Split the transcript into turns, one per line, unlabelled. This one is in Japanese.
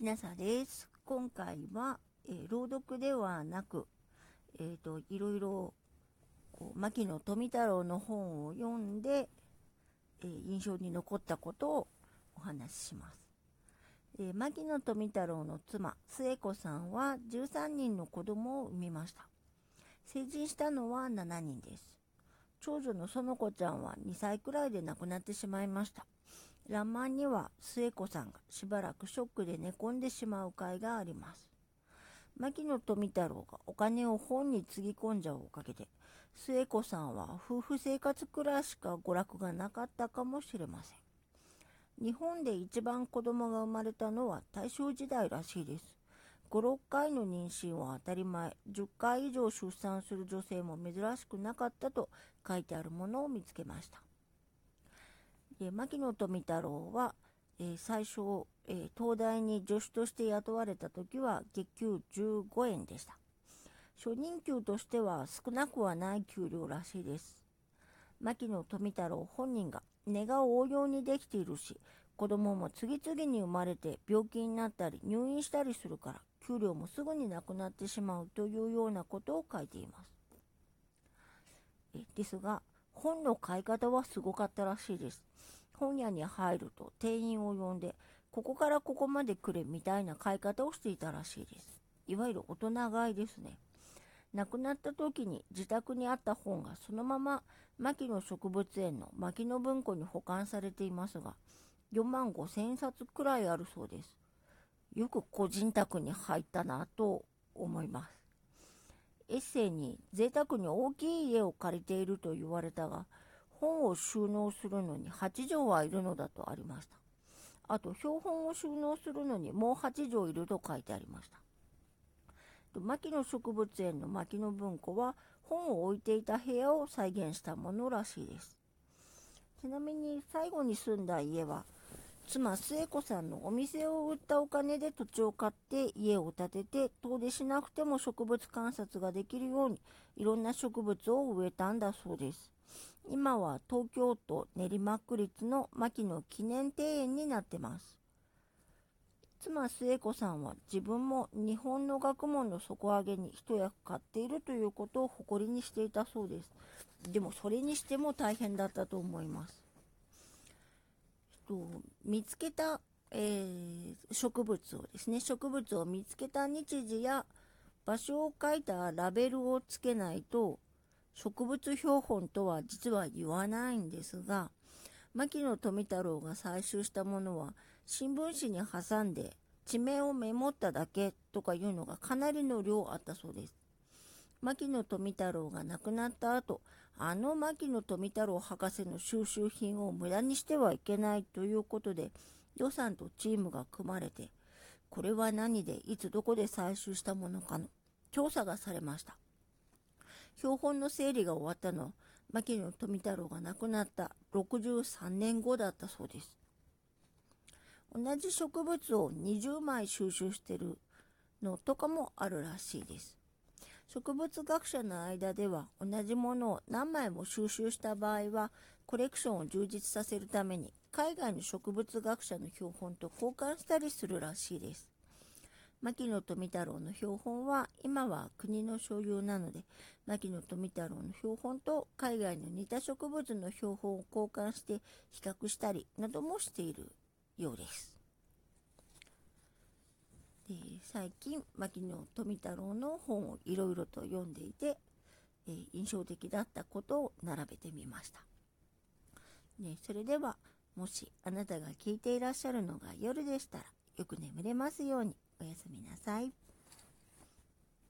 きなさです。今回は、えー、朗読ではなく、えーと、いろいろこう牧野富太郎の本を読んで、えー、印象に残ったことをお話しします。えー、牧野富太郎の妻末子さんは13人の子供を産みました。成人したのは7人です。長女の園子ちゃんは2歳くらいで亡くなってしまいました。らんまんには末子さんがしばらくショックで寝込んでしまう回があります。牧野富太郎がお金を本につぎ込んじゃうおかげで、末子さんは夫婦生活くらいしか娯楽がなかったかもしれません。日本で一番子供が生まれたのは大正時代らしいです。5、6回の妊娠は当たり前、10回以上出産する女性も珍しくなかったと書いてあるものを見つけました。で牧野富太郎は、えー、最初、えー、東大に助手として雇われた時は月給15円でした。初任給としては少なくはない給料らしいです。牧野富太郎本人が根が応用にできているし、子供も次々に生まれて病気になったり入院したりするから給料もすぐになくなってしまうというようなことを書いています。えですが、本の買い方はすごかったらしいです。本屋に入ると店員を呼んで、ここからここまでくれみたいな買い方をしていたらしいです。いわゆる大人買いですね。亡くなった時に自宅にあった本がそのまま牧野植物園の牧野文庫に保管されていますが、4万5千冊くらいあるそうです。よく個人宅に入ったなと思います。エッセイに贅沢に大きい家を借りていると言われたが、本を収納するのに8畳はいるのだとありました。あと、標本を収納するのにもう8畳いると書いてありました。牧野植物園の牧野文庫は本を置いていた部屋を再現したものらしいです。ちなみに最後に住んだ家は妻末子さんのお店を売ったお金で土地を買って家を建てて遠出しなくても植物観察ができるようにいろんな植物を植えたんだそうです。今は東京都練馬区立の牧野記念庭園になってます。妻末子さんは自分も日本の学問の底上げに一役買っているということを誇りにしていたそうです。でもそれにしても大変だったと思います。と見つけた、えー、植物をですね、植物を見つけた日時や場所を書いたラベルをつけないと植物標本とは実は言わないんですが、牧野富太郎が採集したものは新聞紙に挟んで地名をメモっただけとかいうのがかなりの量あったそうです。牧野富太郎が亡くなった後、あの牧野富太郎博士の収集品を無駄にしてはいけないということで、予算とチームが組まれて、これは何でいつどこで採集したものかの調査がされました。標本の整理が終わったのは、牧野富太郎が亡くなった63年後だったそうです。同じ植物を20枚収集してるのとかもあるらしいです。植物学者の間では同じものを何枚も収集した場合はコレクションを充実させるために海外の植物学者の標本と交換したりするらしいです。牧野富太郎の標本は今は国の所有なので牧野富太郎の標本と海外の似た植物の標本を交換して比較したりなどもしているようです。で最近牧野富太郎の本をいろいろと読んでいて、えー、印象的だったことを並べてみました。ね、それではもしあなたが聞いていらっしゃるのが夜でしたらよく眠れますようにおやすみなさい。